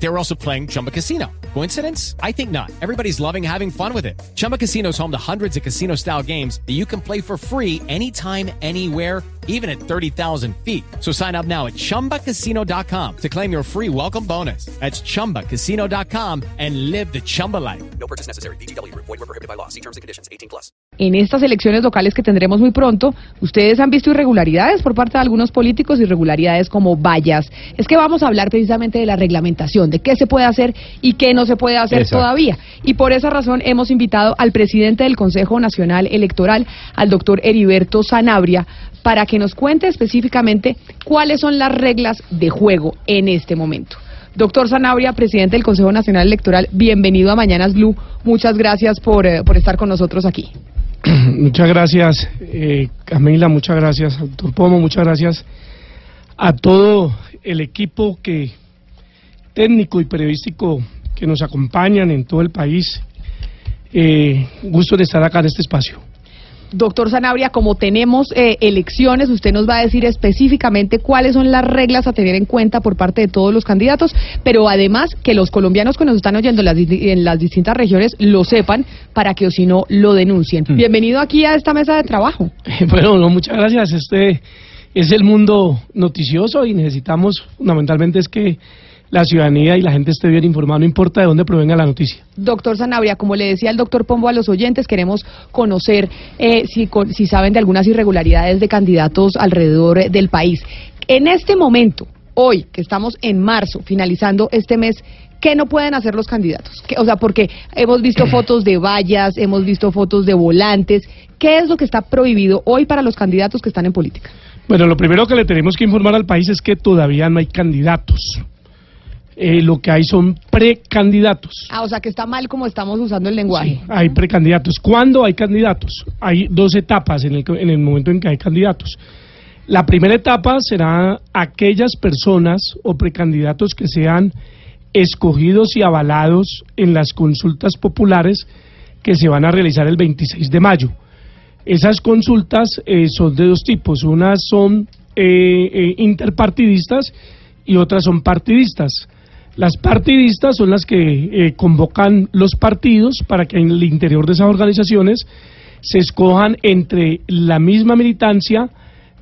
They were also playing Chumba Casino. Coincidence? I think not. Everybody's loving having fun with it. Chumba Casino is home to hundreds of casino style games that you can play for free anytime, anywhere, even at 30,000 feet. So sign up now at chumbacasino.com to claim your free welcome bonus. That's chumbacasino.com and live the Chumba life. No purchase necessary. BGW. Void were prohibited by law. See terms and conditions. 18 plus. En estas elecciones locales que tendremos muy pronto, ustedes han visto irregularidades por parte de algunos políticos, irregularidades como vallas. Es que vamos a hablar precisamente de la reglamentación, de qué se puede hacer y qué no se puede hacer Exacto. todavía. Y por esa razón hemos invitado al presidente del Consejo Nacional Electoral, al doctor Heriberto Sanabria, para que nos cuente específicamente cuáles son las reglas de juego en este momento. Doctor Sanabria, presidente del Consejo Nacional Electoral, bienvenido a Mañanas Blue. Muchas gracias por, eh, por estar con nosotros aquí. Muchas gracias, eh, Camila, muchas gracias, doctor Pomo, muchas gracias a todo el equipo que técnico y periodístico que nos acompañan en todo el país. Eh, gusto de estar acá en este espacio. Doctor Sanabria, como tenemos eh, elecciones, usted nos va a decir específicamente cuáles son las reglas a tener en cuenta por parte de todos los candidatos, pero además que los colombianos que nos están oyendo en las, di- en las distintas regiones lo sepan para que o si no lo denuncien. Bienvenido aquí a esta mesa de trabajo. Bueno, no, muchas gracias. Este es el mundo noticioso y necesitamos fundamentalmente es que la ciudadanía y la gente esté bien informada, no importa de dónde provenga la noticia. Doctor Sanabria, como le decía el doctor Pombo a los oyentes, queremos conocer eh, si, con- si saben de algunas irregularidades de candidatos alrededor eh, del país. En este momento, hoy, que estamos en marzo, finalizando este mes, ¿qué no pueden hacer los candidatos? ¿Qué- o sea, porque hemos visto fotos de vallas, hemos visto fotos de volantes. ¿Qué es lo que está prohibido hoy para los candidatos que están en política? Bueno, lo primero que le tenemos que informar al país es que todavía no hay candidatos. Eh, lo que hay son precandidatos. Ah, o sea, que está mal como estamos usando el lenguaje. Hay precandidatos. ¿Cuándo hay candidatos? Hay dos etapas en el, en el momento en que hay candidatos. La primera etapa será aquellas personas o precandidatos que sean escogidos y avalados en las consultas populares que se van a realizar el 26 de mayo. Esas consultas eh, son de dos tipos. Unas son eh, eh, interpartidistas y otras son partidistas. Las partidistas son las que eh, convocan los partidos para que en el interior de esas organizaciones se escojan entre la misma militancia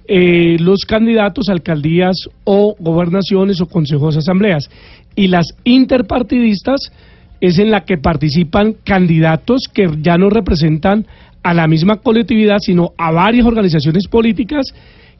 eh, los candidatos a alcaldías o gobernaciones o consejos asambleas. Y las interpartidistas es en la que participan candidatos que ya no representan a la misma colectividad, sino a varias organizaciones políticas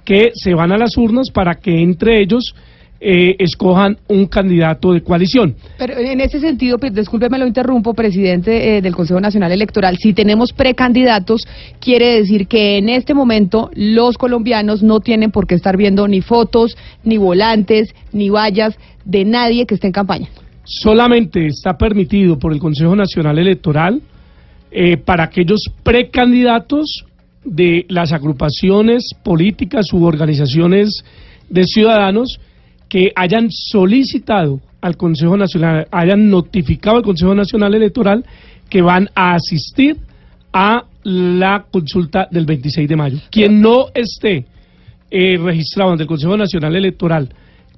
que se van a las urnas para que entre ellos eh, escojan un candidato de coalición. Pero en ese sentido, pues, discúlpeme lo interrumpo, presidente eh, del Consejo Nacional Electoral, si tenemos precandidatos, quiere decir que en este momento los colombianos no tienen por qué estar viendo ni fotos, ni volantes, ni vallas de nadie que esté en campaña. solamente está permitido por el Consejo Nacional Electoral eh, para aquellos precandidatos de las agrupaciones políticas u organizaciones de ciudadanos que hayan solicitado al Consejo Nacional, hayan notificado al Consejo Nacional Electoral que van a asistir a la consulta del 26 de mayo. Quien no esté eh, registrado ante el Consejo Nacional Electoral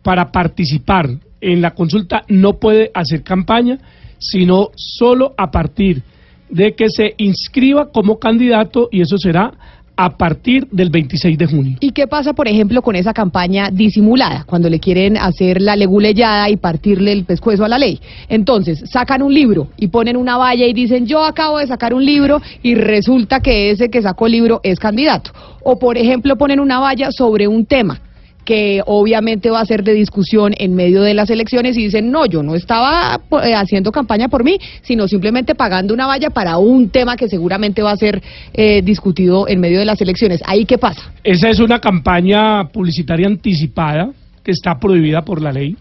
para participar en la consulta no puede hacer campaña, sino solo a partir de que se inscriba como candidato y eso será a partir del 26 de junio. ¿Y qué pasa, por ejemplo, con esa campaña disimulada, cuando le quieren hacer la leguleyada y partirle el pescuezo a la ley? Entonces, sacan un libro y ponen una valla y dicen, yo acabo de sacar un libro y resulta que ese que sacó el libro es candidato. O, por ejemplo, ponen una valla sobre un tema que obviamente va a ser de discusión en medio de las elecciones y dicen, no, yo no estaba eh, haciendo campaña por mí, sino simplemente pagando una valla para un tema que seguramente va a ser eh, discutido en medio de las elecciones. ¿Ahí qué pasa? Esa es una campaña publicitaria anticipada que está prohibida por la ley.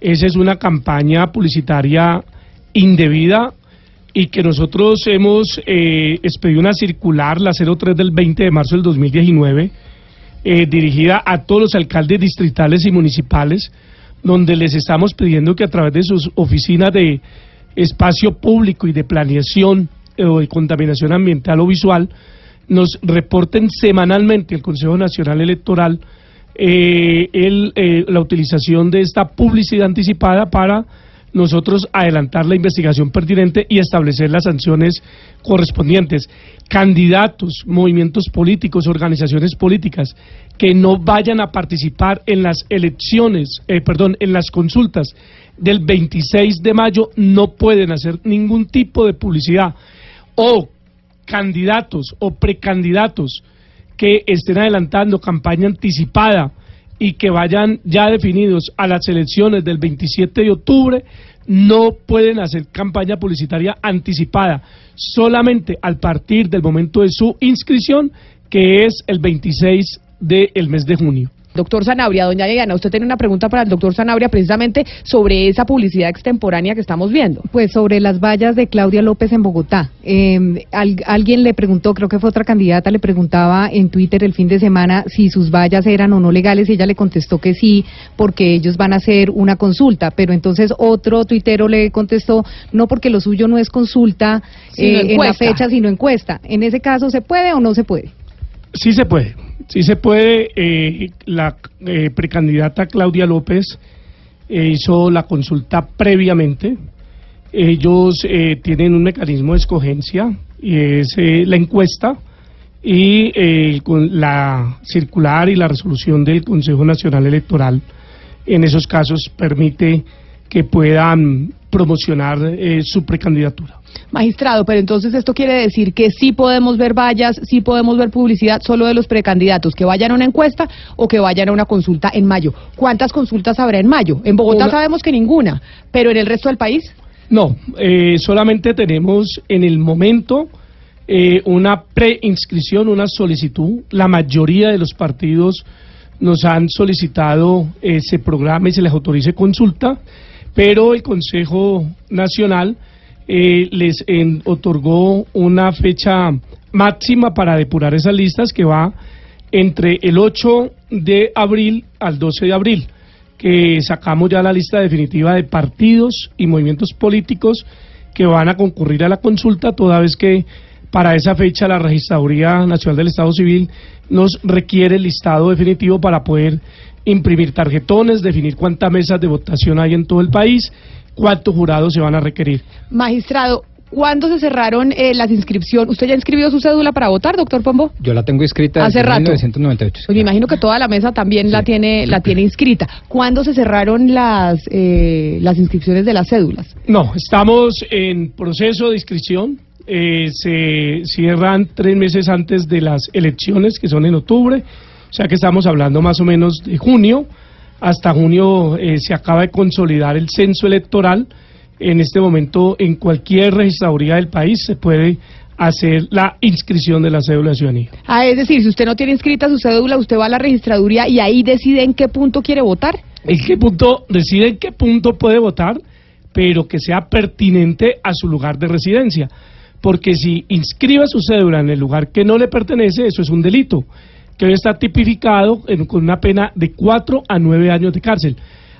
Esa es una campaña publicitaria indebida y que nosotros hemos eh, expedido una circular, la 03 del 20 de marzo del 2019, eh, dirigida a todos los alcaldes distritales y municipales, donde les estamos pidiendo que a través de sus oficinas de espacio público y de planeación eh, o de contaminación ambiental o visual, nos reporten semanalmente el Consejo Nacional Electoral eh, el, eh, la utilización de esta publicidad anticipada para nosotros adelantar la investigación pertinente y establecer las sanciones correspondientes. Candidatos, movimientos políticos, organizaciones políticas que no vayan a participar en las elecciones, eh, perdón, en las consultas del 26 de mayo no pueden hacer ningún tipo de publicidad o candidatos o precandidatos que estén adelantando campaña anticipada y que vayan ya definidos a las elecciones del 27 de octubre, no pueden hacer campaña publicitaria anticipada, solamente al partir del momento de su inscripción, que es el 26 del mes de junio. Doctor Zanabria, doña Diana, usted tiene una pregunta para el doctor Zanabria precisamente sobre esa publicidad extemporánea que estamos viendo. Pues sobre las vallas de Claudia López en Bogotá. Eh, alguien le preguntó, creo que fue otra candidata, le preguntaba en Twitter el fin de semana si sus vallas eran o no legales y ella le contestó que sí, porque ellos van a hacer una consulta. Pero entonces otro tuitero le contestó, no porque lo suyo no es consulta eh, en la fecha, sino encuesta. ¿En ese caso se puede o no se puede? Sí se puede. Sí se puede. Eh, la eh, precandidata Claudia López eh, hizo la consulta previamente. Ellos tienen un mecanismo de escogencia y es la encuesta y con la circular y la resolución del Consejo Nacional Electoral en esos casos permite que puedan promocionar su precandidatura. Magistrado, pero entonces esto quiere decir que sí podemos ver vallas, sí podemos ver publicidad solo de los precandidatos, que vayan a una encuesta o que vayan a una consulta en mayo. ¿Cuántas consultas habrá en mayo? En Bogotá sabemos que ninguna, pero en el resto del país. No, eh, solamente tenemos en el momento eh, una preinscripción, una solicitud. La mayoría de los partidos nos han solicitado ese programa y se les autorice consulta, pero el Consejo Nacional eh, les otorgó una fecha máxima para depurar esas listas que va entre el 8 de abril al 12 de abril, que sacamos ya la lista definitiva de partidos y movimientos políticos que van a concurrir a la consulta, toda vez que para esa fecha la Registraduría Nacional del Estado Civil nos requiere el listado definitivo para poder imprimir tarjetones, definir cuántas mesas de votación hay en todo el país cuántos jurados se van a requerir. Magistrado, ¿Cuándo se cerraron eh, las inscripciones? ¿Usted ya inscribió su cédula para votar, doctor Pombo? Yo la tengo inscrita hace rato. 1998. Pues me imagino que toda la mesa también la tiene la tiene inscrita. ¿Cuándo se cerraron las eh, las inscripciones de las cédulas? No, estamos en proceso de inscripción. Eh, se cierran tres meses antes de las elecciones, que son en octubre. O sea que estamos hablando más o menos de junio. Hasta junio eh, se acaba de consolidar el censo electoral. En este momento, en cualquier registraduría del país se puede hacer la inscripción de la cédula de ciudadanía. Ah, es decir, si usted no tiene inscrita su cédula, usted va a la registraduría y ahí decide en qué punto quiere votar. ¿En qué punto? Decide en qué punto puede votar, pero que sea pertinente a su lugar de residencia. Porque si inscribe su cédula en el lugar que no le pertenece, eso es un delito que hoy está tipificado con una pena de cuatro a nueve años de cárcel.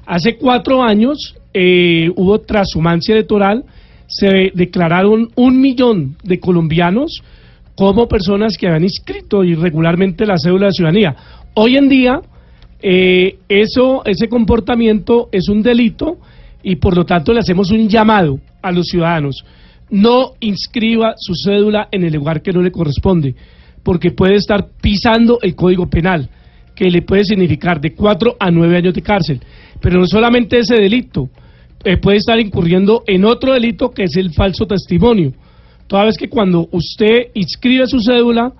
Hace cuatro años eh, hubo transhumancia electoral, se declararon un millón de colombianos como personas que habían inscrito irregularmente la cédula de ciudadanía. Hoy en día, eh, eso, ese comportamiento es un delito y por lo tanto le hacemos un llamado a los ciudadanos. No inscriba su cédula en el lugar que no le corresponde porque puede estar pisando el Código Penal, que le puede significar de cuatro a nueve años de cárcel. Pero no solamente ese delito, eh, puede estar incurriendo en otro delito que es el falso testimonio. Toda vez que cuando usted inscribe su cédula,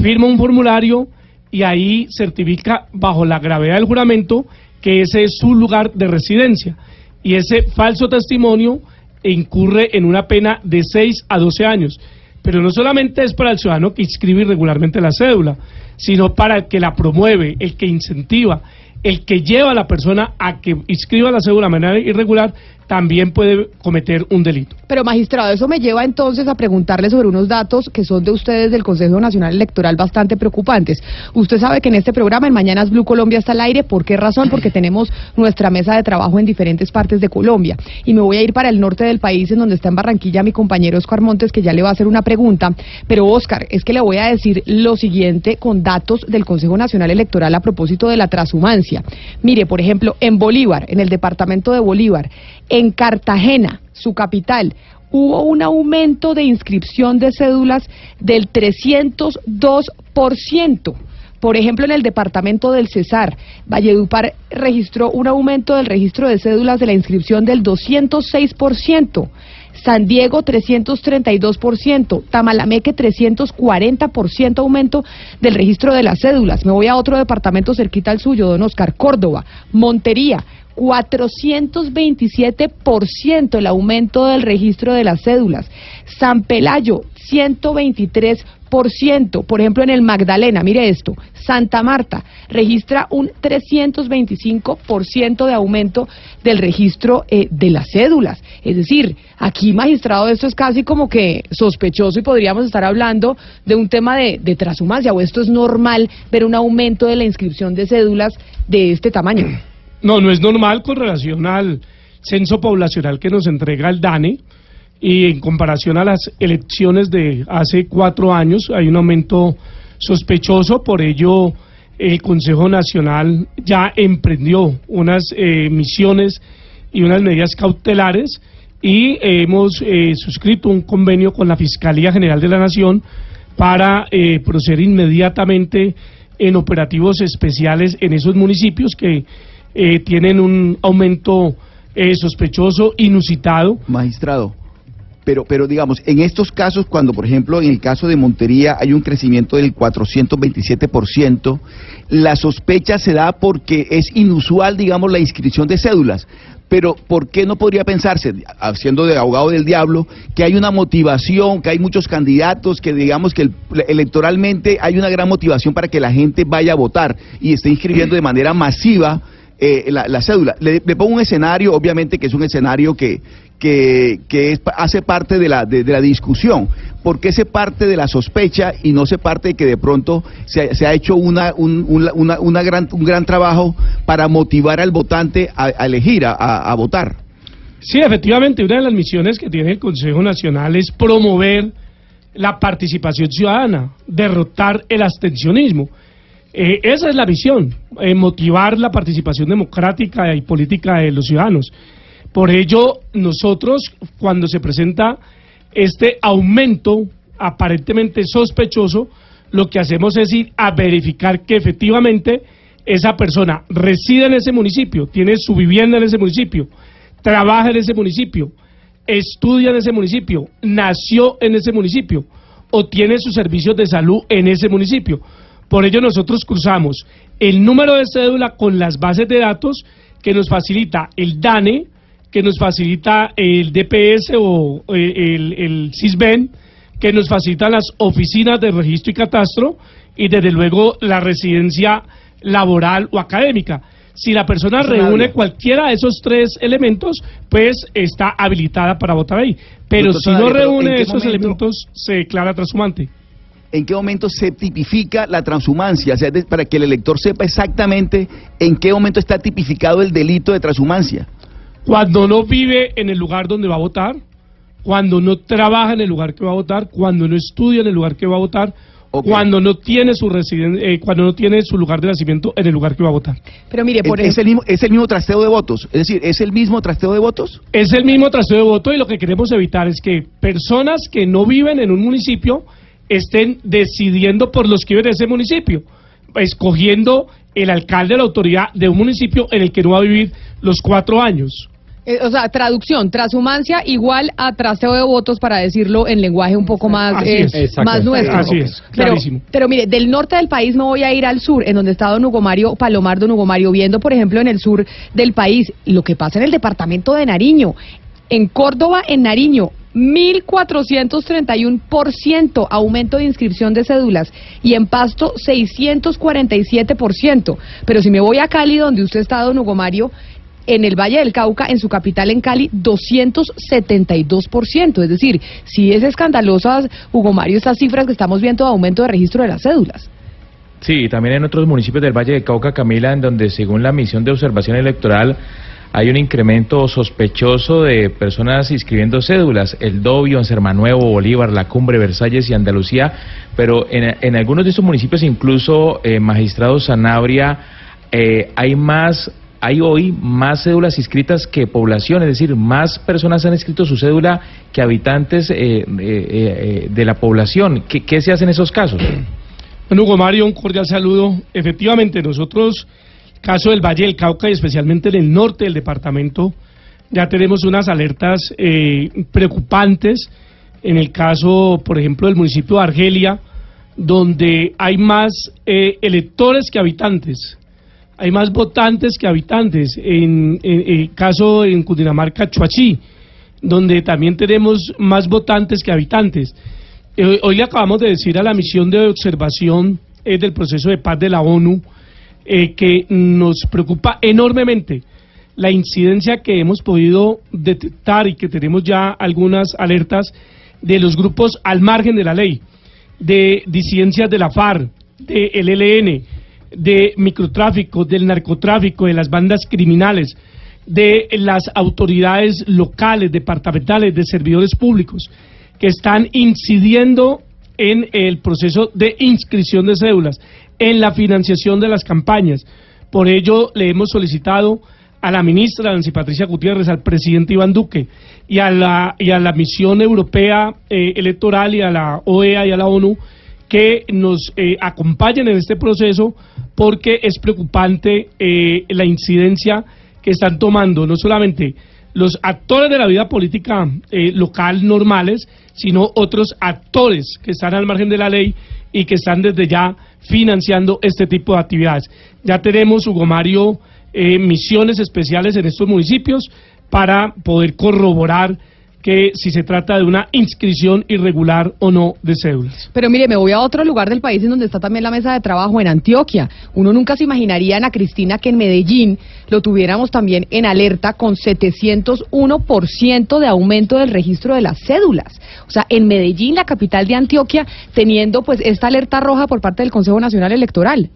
firma un formulario y ahí certifica bajo la gravedad del juramento que ese es su lugar de residencia. Y ese falso testimonio incurre en una pena de 6 a 12 años. Pero no solamente es para el ciudadano que inscribe irregularmente la cédula, sino para el que la promueve, el que incentiva, el que lleva a la persona a que inscriba la cédula de manera irregular, también puede cometer un delito. Pero magistrado, eso me lleva entonces a preguntarle sobre unos datos que son de ustedes del Consejo Nacional Electoral bastante preocupantes. Usted sabe que en este programa, en Mañanas Blue Colombia está al aire. ¿Por qué razón? Porque tenemos nuestra mesa de trabajo en diferentes partes de Colombia. Y me voy a ir para el norte del país, en donde está en Barranquilla mi compañero Oscar Montes, que ya le va a hacer una pregunta. Pero Oscar, es que le voy a decir lo siguiente con datos del Consejo Nacional Electoral a propósito de la transhumancia. Mire, por ejemplo, en Bolívar, en el departamento de Bolívar, en Cartagena, su capital, hubo un aumento de inscripción de cédulas del 302%. Por ejemplo, en el departamento del Cesar, Valledupar registró un aumento del registro de cédulas de la inscripción del 206%. San Diego 332%, Tamalameque 340% aumento del registro de las cédulas. Me voy a otro departamento cerquita al suyo, don Oscar, Córdoba, Montería 427% el aumento del registro de las cédulas. San Pelayo, 123%. Por ejemplo, en el Magdalena, mire esto, Santa Marta registra un 325% de aumento del registro eh, de las cédulas. Es decir, aquí, magistrado, esto es casi como que sospechoso y podríamos estar hablando de un tema de, de transhumancia o esto es normal ver un aumento de la inscripción de cédulas de este tamaño. No, no es normal con relación al censo poblacional que nos entrega el DANE y en comparación a las elecciones de hace cuatro años hay un aumento sospechoso, por ello el Consejo Nacional ya emprendió unas eh, misiones y unas medidas cautelares y hemos eh, suscrito un convenio con la Fiscalía General de la Nación para eh, proceder inmediatamente en operativos especiales en esos municipios que eh, tienen un aumento eh, sospechoso, inusitado. Magistrado, pero, pero digamos, en estos casos, cuando por ejemplo en el caso de Montería hay un crecimiento del 427%, la sospecha se da porque es inusual, digamos, la inscripción de cédulas. Pero ¿por qué no podría pensarse, haciendo de abogado del diablo, que hay una motivación, que hay muchos candidatos, que digamos que el- electoralmente hay una gran motivación para que la gente vaya a votar y esté inscribiendo de manera masiva eh, la, la cédula. Le, pongo un escenario, obviamente que es un escenario que, que, que es- hace parte de la, de, la discusión. ¿Por qué se parte de la sospecha y no se parte de que de pronto se, se ha hecho una, un, una- una- gran, un gran trabajo para motivar al votante a, a elegir, a- a votar? Sí, efectivamente, una de las misiones que tiene el Consejo Nacional es promover la participación ciudadana, derrotar el abstencionismo. Eh, esa es la misión, eh, motivar la participación democrática y política de los ciudadanos. Por ello, nosotros, cuando se presenta este aumento aparentemente sospechoso, lo que hacemos es ir a verificar que efectivamente esa persona reside en ese municipio, tiene su vivienda en ese municipio, trabaja en ese municipio, estudia en ese municipio, nació en ese municipio o tiene sus servicios de salud en ese municipio. Por ello nosotros cruzamos el número de cédula con las bases de datos que nos facilita el DANE, que nos facilita el DPS o eh, el, el CISBEN, que nos facilitan las oficinas de registro y catastro y desde luego la residencia laboral o académica. Si la persona reúne cualquiera de esos tres elementos, pues está habilitada para votar ahí. Pero Doctor si no Sanabria, pero ¿en reúne esos momento- elementos, se declara transhumante. ¿En qué momento se tipifica la transhumancia? O sea, de- para que el elector sepa exactamente en qué momento está tipificado el delito de transhumancia. Cuando no vive en el lugar donde va a votar, cuando no trabaja en el lugar que va a votar, cuando no estudia en el lugar que va a votar, Ok. cuando no tiene su residen- eh, cuando no tiene su lugar de nacimiento en el lugar que va a votar. Pero mire, por es, el mismo, es el mismo trasteo de votos. Es decir, es el mismo trasteo de votos. Es el mismo trasteo de voto y lo que queremos evitar es que personas que no viven en un municipio estén decidiendo por los que viven en ese municipio, escogiendo el alcalde o la autoridad de un municipio en el que no va a vivir los cuatro años. eh, o sea, traducción, transhumancia igual a trasteo de votos, para decirlo en lenguaje un poco más, eh, más nuestro. Así es, Pero, pero mire, del norte del país me voy a ir al sur, en donde está don Hugo Mario Palomar, don Hugo Mario, viendo, por ejemplo, en el sur del país, lo que pasa en el departamento de Nariño. En Córdoba, en Nariño, 1.431% aumento de inscripción de cédulas y en Pasto 647%. Pero si me voy a Cali, donde usted está, don Hugo Mario, en el Valle del Cauca, en su capital en Cali, 272%. Es decir, sí es escandalosa, Hugo Mario, estas cifras que estamos viendo de aumento de registro de las cédulas. Sí, también en otros municipios del Valle del Cauca, Camila, en donde según la misión de observación electoral hay un incremento sospechoso de personas inscribiendo cédulas, el Dobio, en Sermanuevo, Bolívar, La Cumbre, Versalles y Andalucía, pero en, en algunos de estos municipios, incluso eh, magistrado Sanabria, eh, hay más hay hoy más cédulas inscritas que población, es decir, más personas han inscrito su cédula que habitantes eh, eh, de la población. ¿Qué, ¿Qué, se hace en esos casos? Bueno, Hugo Mario, un cordial saludo. Efectivamente, nosotros, caso del Valle del Cauca y especialmente en el norte del departamento, ya tenemos unas alertas eh, preocupantes. En el caso, por ejemplo, del municipio de Argelia, donde hay más electores que habitantes hay más votantes que habitantes. En, el caso en Cundinamarca, Chuachí, donde también tenemos más votantes que habitantes. Eh, hoy le acabamos de decir a la misión de observación eh, del proceso de paz de la ONU eh, que nos preocupa enormemente la incidencia que hemos podido detectar y que tenemos ya algunas alertas de los grupos al margen de la ley, de disidencias de la FARC, del ELN, de microtráfico, del narcotráfico, de las bandas criminales, de las autoridades locales, departamentales, de servidores públicos, que están incidiendo en el proceso de inscripción de cédulas, en la financiación de las campañas. Por ello, le hemos solicitado a la ministra Nancy Patricia Gutiérrez, al presidente Iván Duque y a la, y a la misión europea eh, electoral y a la OEA y a la ONU que nos eh, acompañen en este proceso porque es preocupante eh, la incidencia que están tomando no solamente los actores de la vida política local normales, sino otros actores que están al margen de la ley y que están desde ya financiando este tipo de actividades. Ya tenemos, Hugo Mario, misiones especiales en estos municipios para poder corroborar que si se trata de una inscripción irregular o no de cédulas. Pero mire, me voy a otro lugar del país en donde está también la mesa de trabajo, en Antioquia. Uno nunca se imaginaría, Ana Cristina, que en Medellín lo tuviéramos también en alerta con 701% de aumento del registro de las cédulas. O sea, en Medellín, la capital de Antioquia, teniendo pues esta alerta roja por parte del Consejo Nacional Electoral.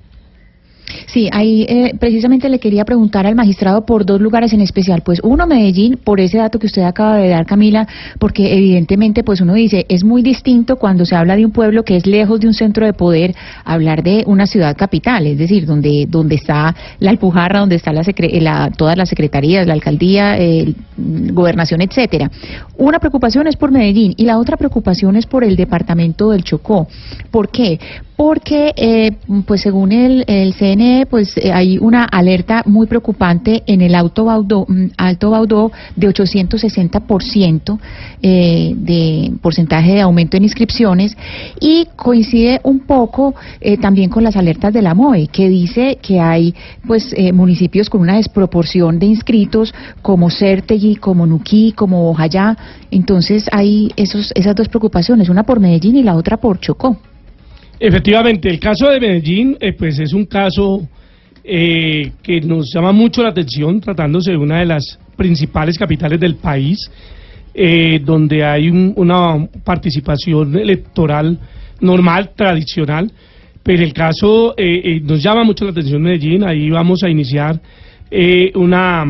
Sí, ahí eh, precisamente le quería preguntar al magistrado por dos lugares en especial. Pues uno, Medellín, por ese dato que usted acaba de dar, Camila, porque evidentemente, pues uno dice, es muy distinto cuando se habla de un pueblo que es lejos de un centro de poder, hablar de una ciudad capital, es decir, donde, donde está la Alpujarra, donde está la, todas las secretarías, la alcaldía, gobernación, etcétera. Una preocupación es por Medellín y la otra preocupación es por el departamento del Chocó. ¿Por qué? Porque, eh, pues según el, el CNE, pues eh, hay una alerta muy preocupante en el Alto Baudó, mm, Alto Baudó de 860% eh, de porcentaje de aumento en inscripciones y coincide un poco eh, también con las alertas de la MOE, que dice que hay pues eh, municipios con una desproporción de inscritos como Certegui, como Nuquí, como Ojayá. Entonces hay esos, esas dos preocupaciones, una por Medellín y la otra por Chocó. Efectivamente, el caso de Medellín, eh, pues es un caso eh, que nos llama mucho la atención, tratándose de una de las principales capitales del país, eh, donde hay una participación electoral normal, tradicional, pero el caso nos llama mucho la atención Medellín, ahí vamos a iniciar una,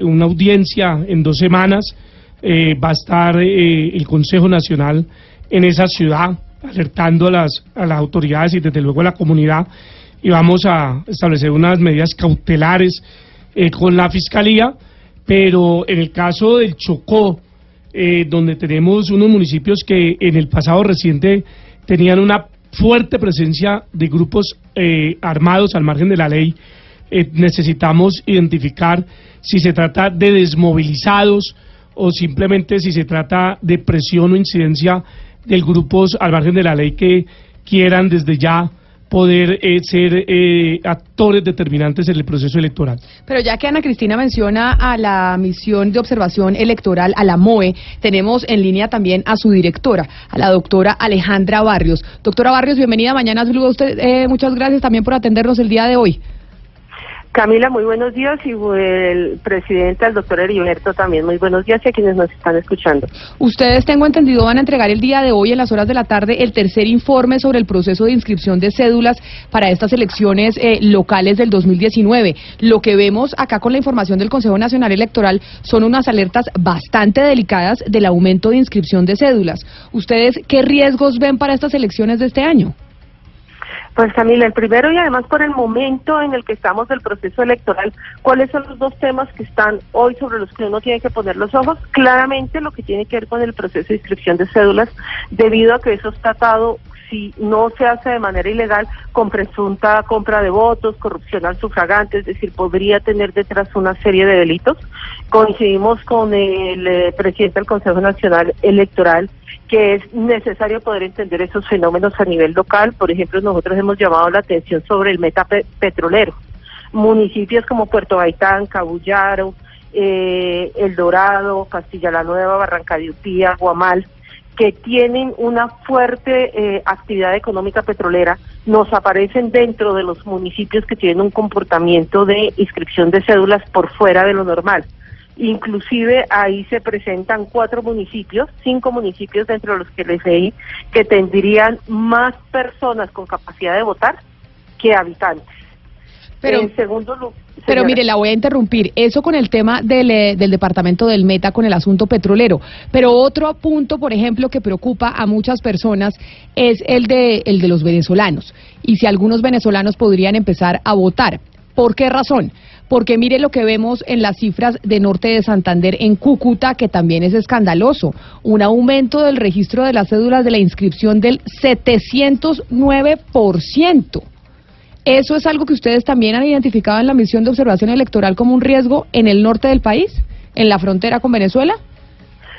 una audiencia en dos semanas, va a estar el Consejo Nacional en esa ciudad, alertando a las, a las autoridades y desde luego a la comunidad y vamos a establecer unas medidas cautelares eh, con la Fiscalía, pero en el caso del Chocó, eh, donde tenemos unos municipios que en el pasado reciente tenían una fuerte presencia de grupos eh, armados al margen de la ley, necesitamos identificar si se trata de desmovilizados o simplemente si se trata de presión o incidencia de grupos al margen de la ley que quieran desde ya poder eh, ser eh, actores determinantes en el proceso electoral. Pero ya que Ana Cristina menciona a la misión de observación electoral, a la MOE, tenemos en línea también a su directora, a la doctora Alejandra Barrios. Doctora Barrios, bienvenida mañana. A usted. Eh, muchas gracias también por atendernos el día de hoy. Camila, muy buenos días y el presidente, el doctor Heriberto, también muy buenos días y a quienes nos están escuchando. Ustedes, tengo entendido, van a entregar el día de hoy, en las horas de la tarde, el tercer informe sobre el proceso de inscripción de cédulas para estas elecciones eh, locales del 2019. Lo que vemos acá con la información del Consejo Nacional Electoral son unas alertas bastante delicadas del aumento de inscripción de cédulas. ¿Ustedes qué riesgos ven para estas elecciones de este año? Pues Camila, el primero y además por el momento en el que estamos del proceso electoral, ¿cuáles son los dos temas que están hoy sobre los que uno tiene que poner los ojos? Claramente lo que tiene que ver con el proceso de inscripción de cédulas, debido a que eso está atado si no se hace de manera ilegal con presunta compra de votos, corrupción al sufragante, es decir, podría tener detrás una serie de delitos. Coincidimos con el eh, presidente del Consejo Nacional Electoral que es necesario poder entender esos fenómenos a nivel local. Por ejemplo, nosotros hemos llamado la atención sobre el meta petrolero. Municipios como Puerto Gaitán, Cabullaro, eh, El Dorado, Castilla la Nueva, Barranca de Guamal, que tienen una fuerte eh, actividad económica petrolera, nos aparecen dentro de los municipios que tienen un comportamiento de inscripción de cédulas por fuera de lo normal. Inclusive ahí se presentan cuatro municipios, cinco municipios dentro de los que les leí, que tendrían más personas con capacidad de votar que habitantes. Pero, en segundo lugar, pero mire, la voy a interrumpir. Eso con el tema del, eh, del departamento del Meta, con el asunto petrolero. Pero otro punto, por ejemplo, que preocupa a muchas personas es el de, el de los venezolanos. Y si algunos venezolanos podrían empezar a votar. ¿Por qué razón? porque mire lo que vemos en las cifras de Norte de Santander en Cúcuta, que también es escandaloso, un aumento del registro de las cédulas de la inscripción del 709%. ¿Eso es algo que ustedes también han identificado en la misión de observación electoral como un riesgo en el norte del país, en la frontera con Venezuela?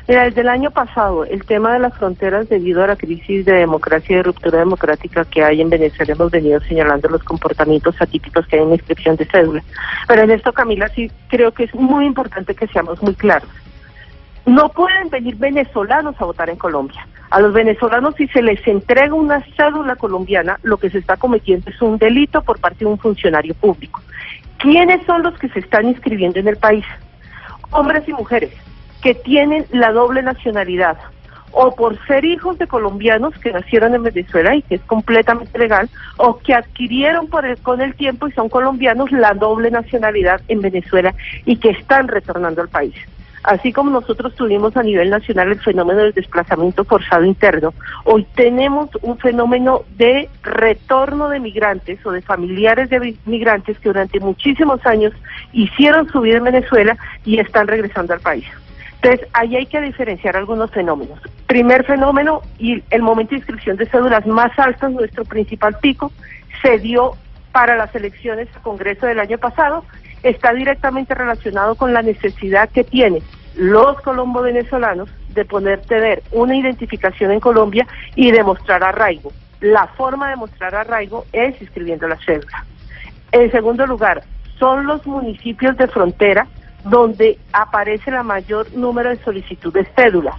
Mira, desde el año pasado, el tema de las fronteras debido a la crisis de democracia y de ruptura democrática que hay en Venezuela, hemos venido señalando los comportamientos atípicos que hay en la inscripción de cédula. Pero en esto, Camila, sí creo que es muy importante que seamos muy claros. No pueden venir venezolanos a votar en Colombia. A los venezolanos, si se les entrega una cédula colombiana, lo que se está cometiendo es un delito por parte de un funcionario público. ¿Quiénes son los que se están inscribiendo en el país? Hombres y mujeres que tienen la doble nacionalidad o por ser hijos de colombianos que nacieron en Venezuela y que es completamente legal, o que adquirieron por el, con el tiempo y son colombianos la doble nacionalidad en Venezuela y que están retornando al país. Así como nosotros tuvimos a nivel nacional el fenómeno del desplazamiento forzado interno, hoy tenemos un fenómeno de retorno de migrantes o de familiares de migrantes que durante muchísimos años hicieron su vida en Venezuela y están regresando al país. Entonces, ahí hay que diferenciar algunos fenómenos. Primer fenómeno, y el momento de inscripción de cédulas más altas, nuestro principal pico, se dio para las elecciones al Congreso del año pasado, está directamente relacionado con la necesidad que tienen los colombo-venezolanos de poder tener una identificación en Colombia y demostrar arraigo. La forma de mostrar arraigo es inscribiendo la cédula. En segundo lugar, son los municipios de frontera donde aparece la mayor número de solicitudes cédulas.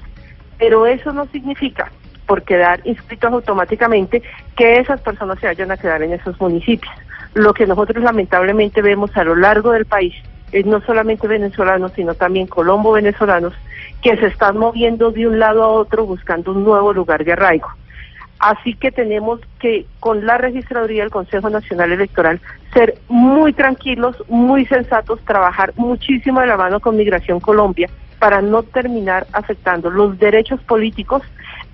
Pero eso no significa, por quedar inscritos automáticamente, que esas personas se vayan a quedar en esos municipios. Lo que nosotros lamentablemente vemos a lo largo del país es no solamente venezolanos, sino también colombo-venezolanos que se están moviendo de un lado a otro buscando un nuevo lugar de arraigo. Así que tenemos que, con la registraduría del Consejo Nacional Electoral, ser muy tranquilos, muy sensatos, trabajar muchísimo de la mano con Migración Colombia para no terminar afectando los derechos políticos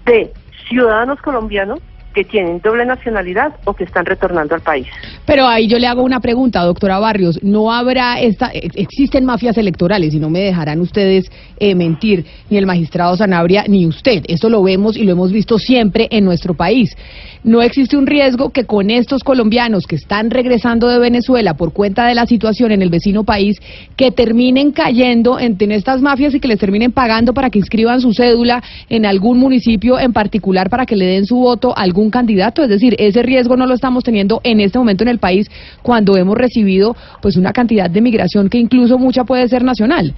de ciudadanos colombianos que tienen doble nacionalidad o que están retornando al país. Pero ahí yo le hago una pregunta, doctora Barrios. ¿No habrá esta, existen mafias electorales y no me dejarán ustedes eh, mentir, ni el magistrado Sanabria ni usted? Esto lo vemos y lo hemos visto siempre en nuestro país. ¿No existe un riesgo que con estos colombianos que están regresando de Venezuela por cuenta de la situación en el vecino país, que terminen cayendo en, en estas mafias y que les terminen pagando para que inscriban su cédula en algún municipio en particular para que le den su voto a algún candidato? Es decir, ese riesgo no lo estamos teniendo en este momento en el país cuando hemos recibido pues una cantidad de migración que incluso mucha puede ser nacional.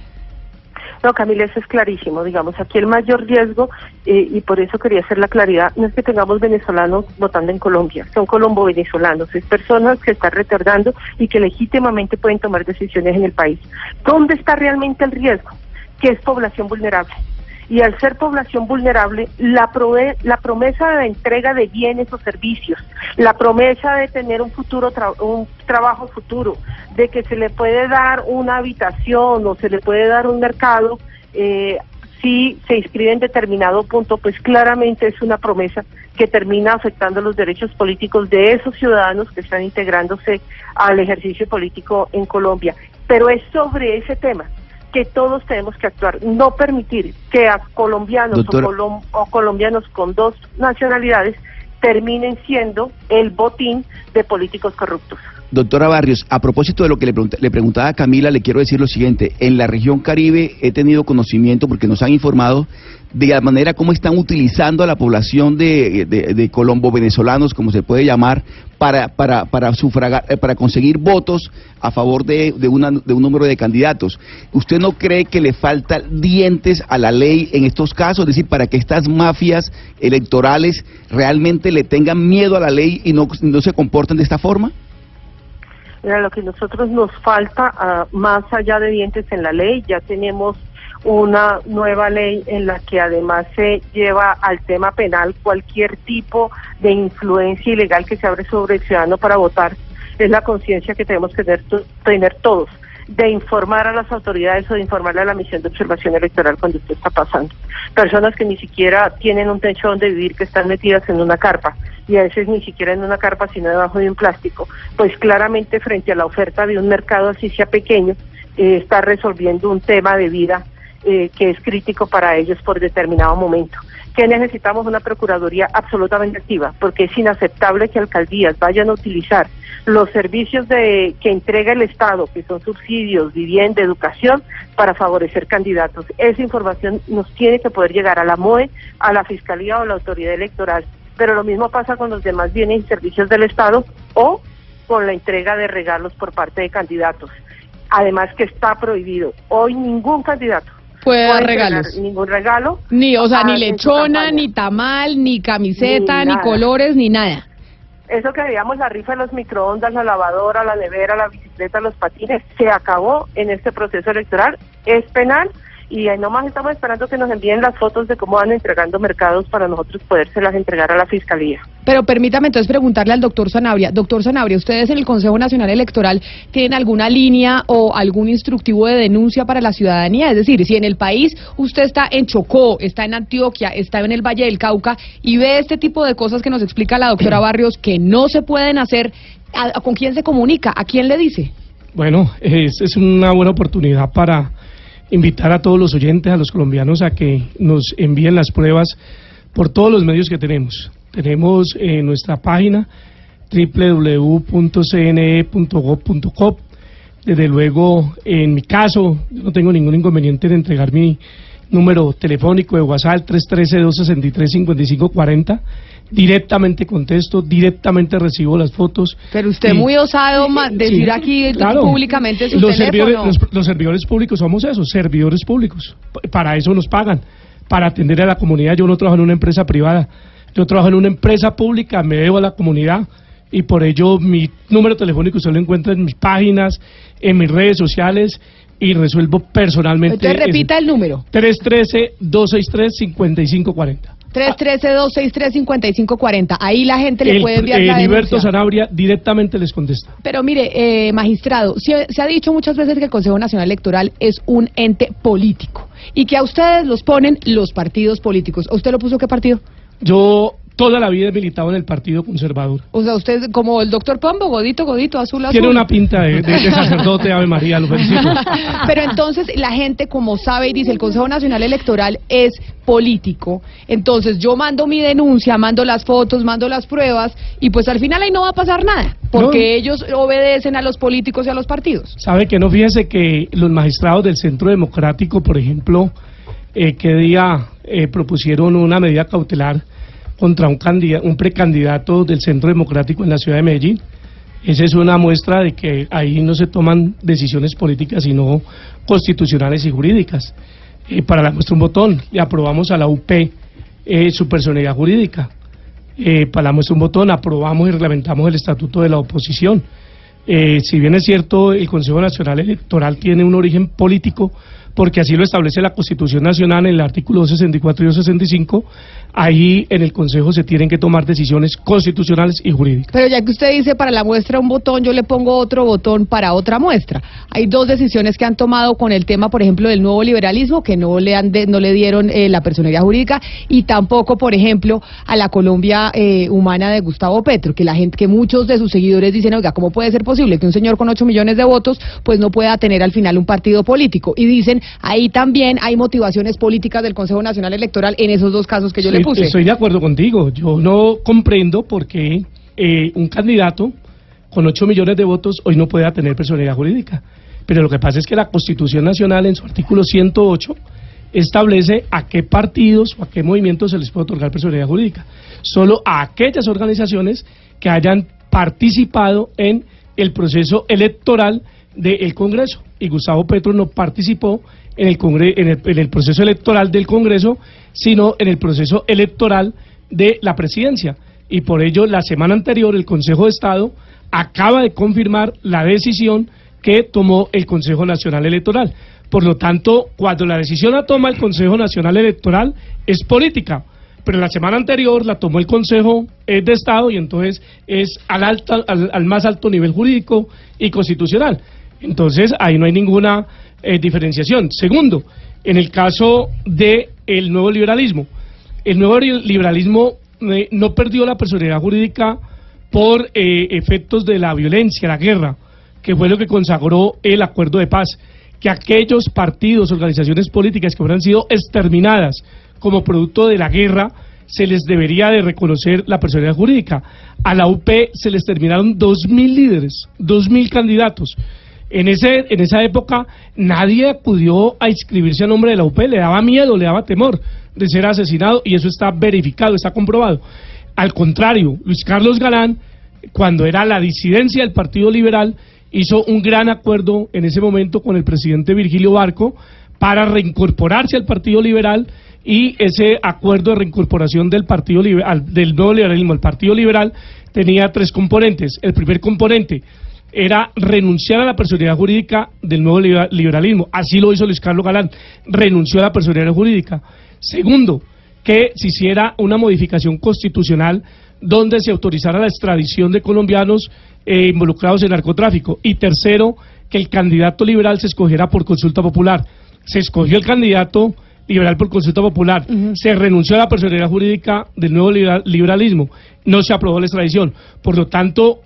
No, Camila, eso es clarísimo. Digamos, aquí el mayor riesgo, eh, y por eso quería hacer la claridad, no es que tengamos venezolanos votando en Colombia, son colombo-venezolanos, es personas que están retardando y que legítimamente pueden tomar decisiones en el país. ¿Dónde está realmente el riesgo? Que es población vulnerable y al ser población vulnerable, la, la promesa de entrega de bienes o servicios, la promesa de tener un futuro, un trabajo futuro, de que se le puede dar una habitación o se le puede dar un mercado, eh, si se inscribe en determinado punto, pues claramente es una promesa que termina afectando los derechos políticos de esos ciudadanos que están integrándose al ejercicio político en Colombia. Pero es sobre ese tema que todos tenemos que actuar, no permitir que a colombianos o, colom- o colombianos con dos nacionalidades terminen siendo el botín de políticos corruptos. Doctora Barrios, a propósito de lo que le, le preguntaba a Camila, le quiero decir lo siguiente. En la región Caribe he tenido conocimiento, porque nos han informado, de la manera como están utilizando a la población de, colombo-venezolanos, como se puede llamar, para, sufragar, eh, para conseguir votos a favor de, de, una- de un número de candidatos. ¿Usted no cree que le falta dientes a la ley en estos casos? Es decir, para que estas mafias electorales realmente le tengan miedo a la ley y no, no se comporten de esta forma? Mira, lo que nosotros nos falta, ah, más allá de dientes en la ley, ya tenemos una nueva ley en la que además se lleva al tema penal cualquier tipo de influencia ilegal que se abre sobre el ciudadano para votar. Es la conciencia que tenemos que tener, tener todos de informar a las autoridades o de informarle a la misión de observación electoral cuando esto está pasando. Personas que ni siquiera tienen un techo donde vivir, que están metidas en una carpa, y a veces ni siquiera en una carpa, sino debajo de un plástico, pues claramente frente a la oferta de un mercado así sea pequeño, eh, está resolviendo un tema de vida eh, que es crítico para ellos por determinado momento. Que necesitamos una Procuraduría absolutamente activa, porque es inaceptable que alcaldías vayan a utilizar los servicios de, que entrega el Estado, que son subsidios, vivienda, educación, para favorecer candidatos. Esa información nos tiene que poder llegar a la MOE, a la Fiscalía o a la Autoridad Electoral. Pero lo mismo pasa con los demás bienes y servicios del Estado o con la entrega de regalos por parte de candidatos. Además que está prohibido. Hoy ningún candidato Puede dar regalos. ningún regalo. Ni, o sea, a- ni lechona, ni tamal, ni camiseta, Ni ni, colores, ni nada. Eso que veíamos la rifa de los microondas, la lavadora, la nevera, la bicicleta, los patines, se acabó en este proceso electoral. Es penal y ahí nomás estamos esperando que nos envíen las fotos de cómo van entregando mercados para nosotros podérselas entregar a la fiscalía. Pero permítame entonces preguntarle al doctor Sanabria. Doctor Sanabria, ¿ustedes en el Consejo Nacional Electoral tienen alguna línea o algún instructivo de denuncia para la ciudadanía? Es decir, si en el país usted está en Chocó, está en Antioquia, está en el Valle del Cauca y ve este tipo de cosas que nos explica la doctora Barrios que no se pueden hacer, ¿a- ¿con quién se comunica? ¿A quién le dice? Bueno, es, es una buena oportunidad para invitar a todos los oyentes, a los colombianos, a que nos envíen las pruebas por todos los medios que tenemos. Tenemos eh, nuestra página www.cne.gov.co. Desde luego, en mi caso, no tengo ningún inconveniente en entregar mi número telefónico de WhatsApp 313-263-5540. Directamente contesto, directamente recibo las fotos. Pero usted Y- muy osado decir Sí, aquí claro. públicamente su los teléfono. servidores, los, los servidores públicos somos eso, servidores públicos. Para eso nos pagan, para atender a la comunidad. Yo no trabajo en una empresa privada, yo trabajo en una empresa pública, me debo a la comunidad y por ello mi número telefónico usted lo encuentra en mis páginas, en mis redes sociales y resuelvo personalmente. Entonces repita el número. 313-263-5540. 313-263-5540. Ahí la gente le El, puede enviar el la Heriberto. Sanabria directamente les contesta. Pero mire, eh, magistrado, se, se ha dicho muchas veces que el Consejo Nacional Electoral es un ente político y que a ustedes los ponen los partidos políticos. ¿A usted lo puso qué partido? Yo toda la vida he militado en el Partido Conservador. O sea, usted como el doctor Pombo, godito, godito, azul, azul. Tiene una pinta de, de- de sacerdote, Ave María, lo felicito. Pero entonces la gente, como sabe y dice, el Consejo Nacional Electoral es político. Entonces yo mando mi denuncia, mando las fotos, mando las pruebas y pues al final ahí no va a pasar nada, porque No. ellos obedecen a los políticos y a los partidos. Sabe que no fíjese que los magistrados del Centro Democrático, por ejemplo, eh, que día eh, propusieron una medida cautelar contra un, un precandidato del Centro Democrático en la ciudad de Medellín. Esa es una muestra de que ahí no se toman decisiones políticas, sino constitucionales y jurídicas. Eh, para la muestra un botón, le aprobamos a la UP eh, su personalidad jurídica. Eh, para la muestra un botón, aprobamos y reglamentamos el estatuto de la oposición. Eh, si bien es cierto, el Consejo Nacional Electoral tiene un origen político, porque así lo establece la Constitución Nacional en el artículo 264 y 265, ahí en el Consejo se tienen que tomar decisiones constitucionales y jurídicas. Pero ya que usted dice para la muestra un botón, yo le pongo otro botón para otra muestra. Hay dos decisiones que han tomado con el tema, por ejemplo, del nuevo liberalismo, que no le han de- no le dieron eh, la personalidad jurídica, y tampoco, por ejemplo, a la Colombia eh, humana de Gustavo Petro, que la gente, que muchos de sus seguidores dicen, oiga, ¿cómo puede ser posible que un señor con 8 millones de votos, pues no pueda tener al final un partido político? Y dicen, ahí también hay motivaciones políticas del Consejo Nacional Electoral en esos dos casos que yo le puse. Estoy de acuerdo contigo. Yo no comprendo por qué eh, un candidato con 8 millones de votos hoy no pueda tener personalidad jurídica. Pero lo que pasa es que la Constitución Nacional en su artículo 108 establece a qué partidos o a qué movimientos se les puede otorgar personalidad jurídica. Solo a aquellas organizaciones que hayan participado en el proceso electoral del Congreso. Y Gustavo Petro no participó en el, congre- en el, en el proceso electoral del Congreso, sino en el proceso electoral de la presidencia. Y por ello, la semana anterior, el Consejo de Estado acaba de confirmar la decisión que tomó el Consejo Nacional Electoral. Por lo tanto, cuando la decisión la toma el Consejo Nacional Electoral, es política. Pero la semana anterior la tomó el Consejo eh, de Estado y entonces es al, alta- al, al más alto nivel jurídico y constitucional. Entonces, ahí no hay ninguna eh, diferenciación. Segundo, en el caso del el nuevo liberalismo, el nuevo li- liberalismo eh, no perdió la personalidad jurídica por eh, efectos de la violencia, la guerra, que fue lo que consagró el acuerdo de paz, que aquellos partidos, organizaciones políticas que hubieran sido exterminadas como producto de la guerra, se les debería de reconocer la personalidad jurídica. A la UP se les terminaron 2.000 líderes, 2.000 candidatos. En, ese, en esa época nadie acudió a inscribirse a nombre de la UP, le daba miedo, le daba temor de ser asesinado y eso está verificado, está comprobado. Al contrario, Luis Carlos Galán, cuando era la disidencia del Partido Liberal, hizo un gran acuerdo en ese momento con el presidente Virgilio Barco para reincorporarse al Partido Liberal y ese acuerdo de reincorporación del Partido Liber- al- del nuevo liberalismo, el Partido Liberal tenía tres componentes. El primer componente era renunciar a la personalidad jurídica del nuevo libera- liberalismo. Así lo hizo Luis Carlos Galán, renunció a la personalidad jurídica. Segundo, que se hiciera una modificación constitucional donde se autorizara la extradición de colombianos eh, involucrados en narcotráfico. Y tercero, que el candidato liberal se escogiera por consulta popular. Se escogió el candidato liberal por consulta popular. Se renunció a la personalidad jurídica del nuevo libera- liberalismo. No se aprobó la extradición. Por lo tanto,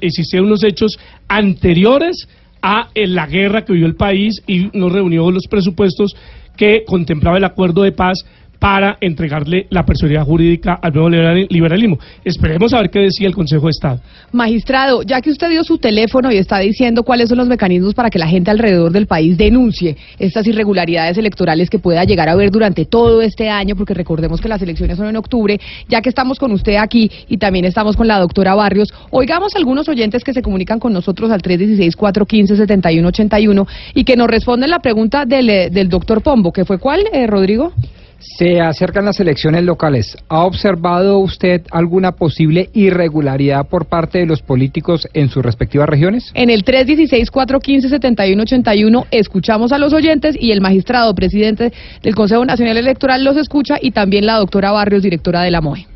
existieron unos hechos anteriores a la guerra que vivió el país y no reunió los presupuestos que contemplaba el acuerdo de paz para entregarle la personalidad jurídica al nuevo liberali- liberalismo. Esperemos a ver qué decía el Consejo de Estado. Magistrado, ya que usted dio su teléfono y está diciendo cuáles son los mecanismos para que la gente alrededor del país denuncie estas irregularidades electorales que pueda llegar a haber durante todo este año, porque recordemos que las elecciones son en octubre, ya que estamos con usted aquí y también estamos con la doctora Barrios, oigamos algunos oyentes que se comunican con nosotros al 316-415-7181 y que nos responden la pregunta del, eh, del doctor Pombo, que fue cuál, eh, Rodrigo? Se acercan las elecciones locales. ¿Ha observado usted alguna posible irregularidad por parte de los políticos en sus respectivas regiones? En el 316-415-7181 escuchamos a los oyentes y el magistrado presidente del Consejo Nacional Electoral los escucha y también la doctora Barrios, directora de la MOE.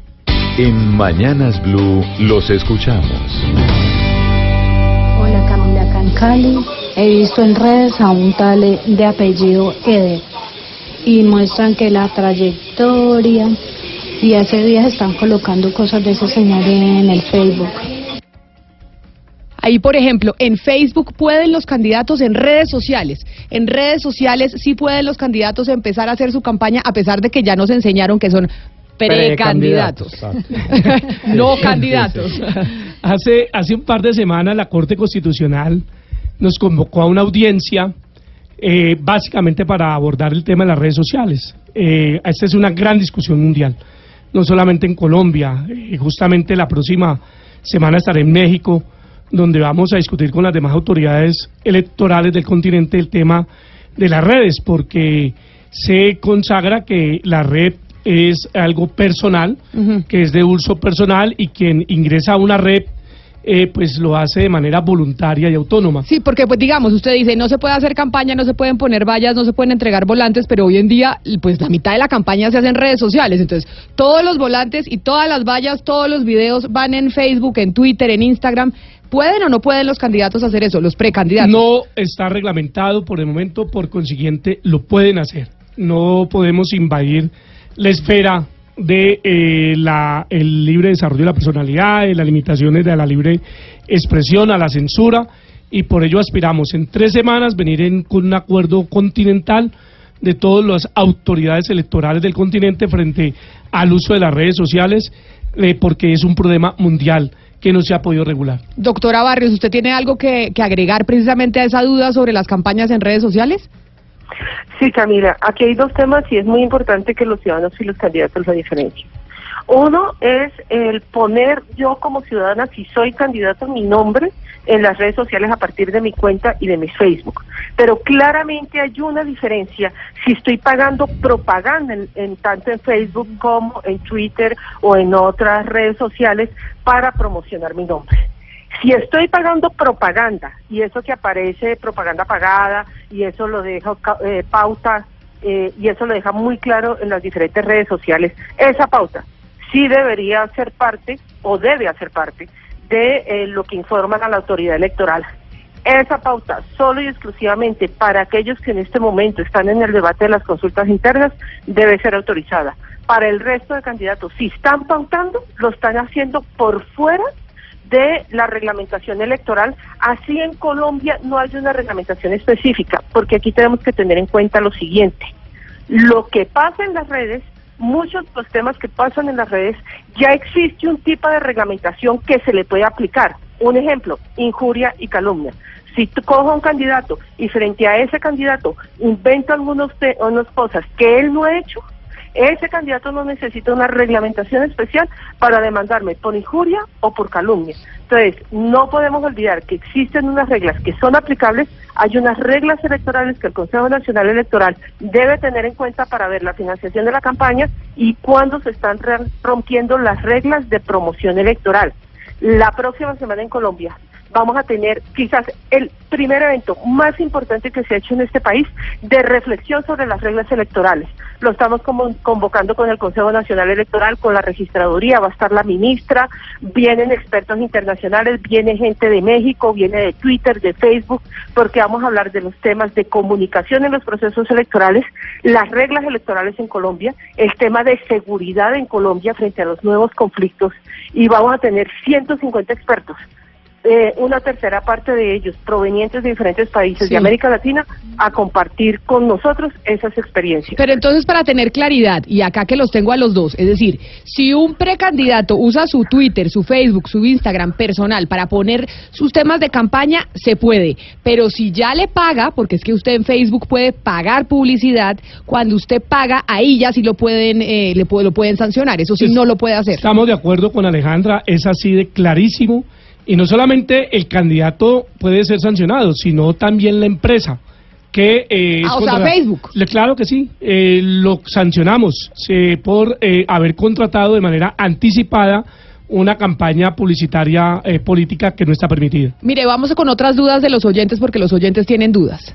En Mañanas Blue los escuchamos. Hola Camila, acá en Cali. He visto en redes a un tal de apellido Eder y muestran que la trayectoria y hace días están colocando cosas de ese señor en el Facebook. Ahí, por ejemplo, en Facebook pueden los candidatos en redes sociales. En redes sociales sí pueden los candidatos empezar a hacer su campaña a pesar de que ya nos enseñaron que son precandidatos. no candidatos. Hace, hace un par de semanas la Corte Constitucional nos convocó a una audiencia eh, básicamente para abordar el tema de las redes sociales. Eh, esta es una gran discusión mundial, no solamente en Colombia, eh, justamente la próxima semana estaré en México, donde vamos a discutir con las demás autoridades electorales del continente el tema de las redes, porque se consagra que la red es algo personal, que es de uso personal y quien ingresa a una red eh, pues lo hace de manera voluntaria y autónoma. Sí, porque pues digamos, usted dice, no se puede hacer campaña, no se pueden poner vallas, no se pueden entregar volantes, pero hoy en día pues la mitad de la campaña se hace en redes sociales, entonces todos los volantes y todas las vallas, todos los videos van en Facebook, en Twitter, en Instagram. ¿Pueden o no pueden los candidatos hacer eso, los precandidatos? No está reglamentado por el momento, por consiguiente lo pueden hacer. No podemos invadir la esfera de eh, la, el libre desarrollo de la personalidad, de las limitaciones de la libre expresión, a la censura, y por ello aspiramos en tres semanas venir en, con un acuerdo continental de todas las autoridades electorales del continente frente al uso de las redes sociales, eh, porque es un problema mundial que no se ha podido regular. Doctora Barrios, ¿usted tiene algo que, que agregar precisamente a esa duda sobre las campañas en redes sociales? Sí, Camila, aquí hay dos temas y es muy importante que los ciudadanos y los candidatos lo diferencien. Uno es el poner yo como ciudadana, si soy candidato, mi nombre en las redes sociales a partir de mi cuenta y de mi Facebook. Pero claramente hay una diferencia si estoy pagando propaganda en, tanto en Facebook como en Twitter o en otras redes sociales para promocionar mi nombre. Si estoy pagando propaganda y eso que aparece propaganda pagada y eso lo deja eh, pauta eh, y eso lo deja muy claro en las diferentes redes sociales, esa pauta sí debería ser parte o debe hacer parte de eh, lo que informan a la autoridad electoral. Esa pauta solo y exclusivamente para aquellos que en este momento están en el debate de las consultas internas debe ser autorizada. Para el resto de candidatos, si están pautando, lo están haciendo por fuera de la reglamentación electoral. Así en Colombia no hay una reglamentación específica, porque aquí tenemos que tener en cuenta lo siguiente. Lo que pasa en las redes, muchos de los temas que pasan en las redes, ya existe un tipo de reglamentación que se le puede aplicar. Un ejemplo, injuria y calumnia. Si tú cojo a un candidato y frente a ese candidato inventa algunas cosas que él no ha hecho, ese candidato no necesita una reglamentación especial para demandarme por injuria o por calumnia. Entonces, no podemos olvidar que existen unas reglas que son aplicables, hay unas reglas electorales que el Consejo Nacional Electoral debe tener en cuenta para ver la financiación de la campaña y cuándo se están rompiendo las reglas de promoción electoral. La próxima semana en Colombia vamos a tener quizás el primer evento más importante que se ha hecho en este país de reflexión sobre las reglas electorales. Lo estamos convocando con el Consejo Nacional Electoral, con la registraduría, va a estar la ministra, vienen expertos internacionales, viene gente de México, viene de Twitter, de Facebook, porque vamos a hablar de los temas de comunicación en los procesos electorales, las reglas electorales en Colombia, el tema de seguridad en Colombia frente a los nuevos conflictos y vamos a tener 150 expertos eh, una tercera parte de ellos provenientes de diferentes países de América Latina a compartir con nosotros esas experiencias. Pero entonces para tener claridad, y acá que los tengo a los dos, es decir, si un precandidato usa su Twitter, su Facebook, su Instagram personal para poner sus temas de campaña, se puede, pero si ya le paga, porque es que usted en Facebook puede pagar publicidad, cuando usted paga, ahí ya sí lo pueden, eh, le lo pueden sancionar, eso sí no lo puede hacer. Estamos de acuerdo con Alejandra, es así de clarísimo y no solamente el candidato puede ser sancionado, sino también la empresa. Que, eh, ah, o sea, Facebook. claro que sí, eh, lo sancionamos por eh, haber contratado de manera anticipada una campaña publicitaria eh, política que no está permitida. Mire, vamos con otras dudas de los oyentes porque los oyentes tienen dudas.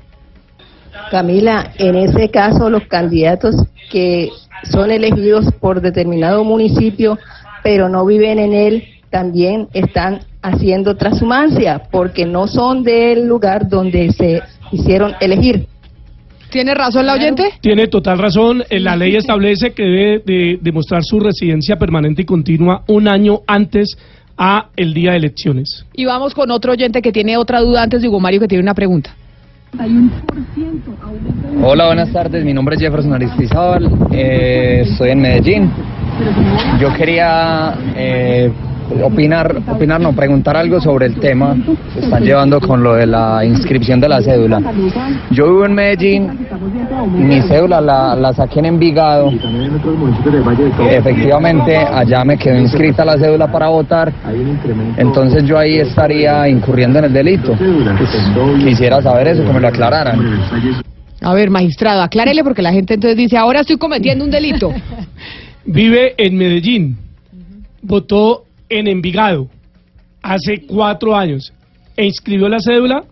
Camila, en ese caso los candidatos que son elegidos por determinado municipio pero no viven en él, también están haciendo transhumancia porque no son del lugar donde se hicieron elegir. ¿Tiene razón la oyente? Tiene total razón. Eh, la ley establece que debe de demostrar su residencia permanente y continua un año antes a el día de elecciones. Y vamos con otro oyente que tiene otra duda antes de Hugo Mario que tiene una pregunta. Hola, buenas tardes. Mi nombre es Jefferson Aristizábal. Eh, estoy en Medellín. Yo quería eh, opinar, opinar no, preguntar algo sobre el tema que están llevando con lo de la inscripción de la cédula. Yo vivo en Medellín, mi cédula la, la saqué en Envigado, efectivamente allá me quedó inscrita la cédula para votar, entonces yo ahí estaría incurriendo en el delito. Pues, quisiera saber eso, que me lo aclararan. A ver, magistrado, aclárele porque la gente entonces dice, ahora estoy cometiendo un delito. Vive en Medellín. Votó en Envigado hace cuatro años. E inscribió la cédula.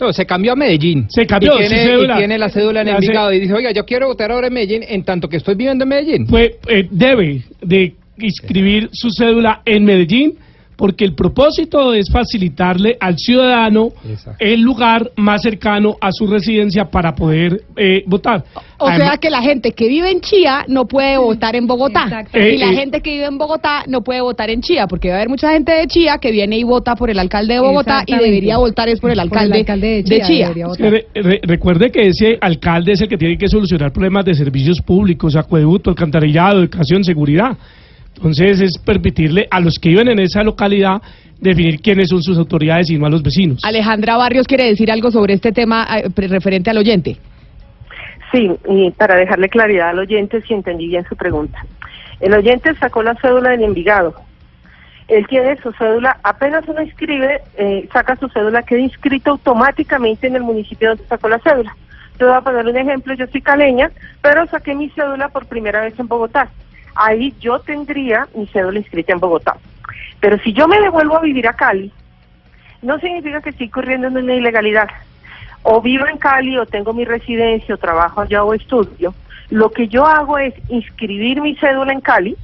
No, se cambió a Medellín. Se cambió y tiene, su cédula. y tiene la cédula en Hace- Envigado y dice, oiga, yo quiero votar ahora en Medellín en tanto que estoy viviendo en Medellín. Eh, debe de inscribir su cédula en Medellín porque el propósito es facilitarle al ciudadano el lugar más cercano a su residencia para poder eh, votar. O Además- sea que la gente que vive en Chía no puede votar en Bogotá. Eh, y la eh. gente que vive en Bogotá no puede votar en Chía, porque va a haber mucha gente de Chía que viene y vota por el alcalde de Bogotá y debería votar es por el Por el alcalde, de de Chía, re- re- recuerde que ese alcalde es el que tiene que solucionar problemas de servicios públicos, acueducto, alcantarillado, educación, seguridad. Entonces es permitirle a los que viven en esa localidad definir quiénes son sus autoridades y no a los vecinos. Alejandra Barrios quiere decir algo sobre este tema eh, referente al oyente. Sí, y para dejarle claridad al oyente si entendí bien su pregunta. El oyente sacó la cédula del Envigado. Él tiene su cédula, apenas uno inscribe, eh, saca su cédula, queda inscrito automáticamente en el municipio donde sacó la cédula. Te voy a poner un ejemplo, yo soy caleña, pero saqué mi cédula por primera vez en Bogotá. Ahí yo tendría mi cédula inscrita en Bogotá. Pero si yo me devuelvo a vivir a Cali, no significa que estoy corriendo en una ilegalidad. O vivo en Cali, o tengo mi residencia, o trabajo allá o estudio. Lo que yo hago es inscribir mi cédula en Cali.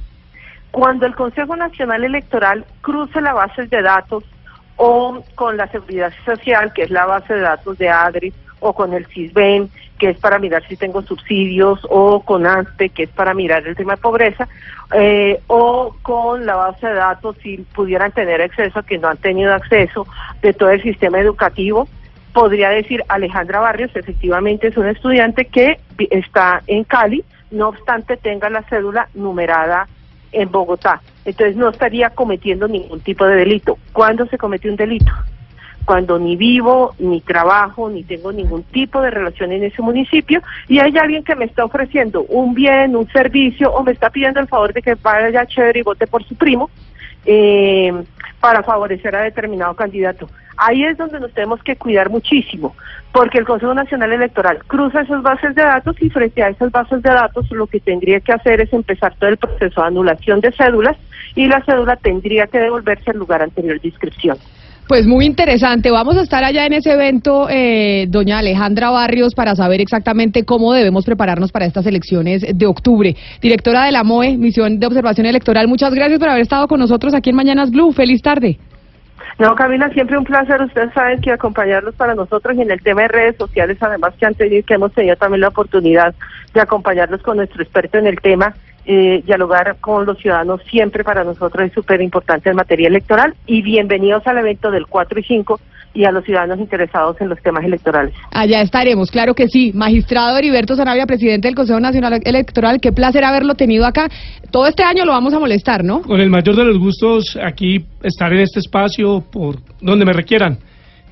Cuando el Consejo Nacional Electoral cruce la base de datos o con la Seguridad Social, que es la base de datos de ADRI, o con el CISBEN, que es para mirar si tengo subsidios, o con ANSPE, que es para mirar el tema de pobreza, eh, o con la base de datos si pudieran tener acceso, que no han tenido acceso, de todo el sistema educativo. Podría decir Alejandra Barrios, efectivamente es un estudiante que está en Cali, no obstante tenga la cédula numerada en Bogotá. Entonces no estaría cometiendo ningún tipo de delito. ¿Cuándo se comete un delito? Cuando ni vivo, ni trabajo, ni tengo ningún tipo de relación en ese municipio y hay alguien que me está ofreciendo un bien, un servicio o me está pidiendo el favor de que vaya chévere y vote por su primo eh, para favorecer a determinado candidato. Ahí es donde nos tenemos que cuidar muchísimo, porque el Consejo Nacional Electoral cruza esas bases de datos y frente a esas bases de datos lo que tendría que hacer es empezar todo el proceso de anulación de cédulas y la cédula tendría que devolverse al lugar anterior de inscripción. Pues muy interesante. Vamos a estar allá en ese evento, eh, doña Alejandra Barrios, para saber exactamente cómo debemos prepararnos para estas elecciones de octubre. Directora de la MOE, Misión de Observación Electoral, muchas gracias por haber estado con nosotros aquí en Mañanas Blue. Feliz tarde. No, Camila, siempre un placer. Ustedes saben que acompañarlos para nosotros y en el tema de redes sociales, además que han que hemos tenido también la oportunidad de acompañarlos con nuestro experto en el tema, eh, dialogar con los ciudadanos siempre para nosotros es súper importante en materia electoral. Y bienvenidos al evento del 4 y 5 y a los ciudadanos interesados en los temas electorales. Allá estaremos, claro que sí. Magistrado Heriberto Zanabria, presidente del Consejo Nacional Electoral, qué placer haberlo tenido acá. Todo este año lo vamos a molestar, ¿no? Con el mayor de los gustos, aquí estar en este espacio por donde me requieran.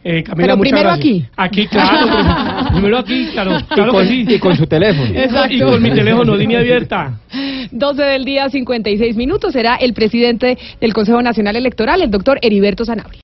Eh, Camila, Pero primero gracias. aquí. Aquí, claro. pero- primero aquí, claro. claro con- que sí. y con su teléfono. Exacto. Y con mi teléfono, línea abierta. 12 del día, 56 minutos. Será el presidente del Consejo Nacional Electoral, el doctor Heriberto Zanabria.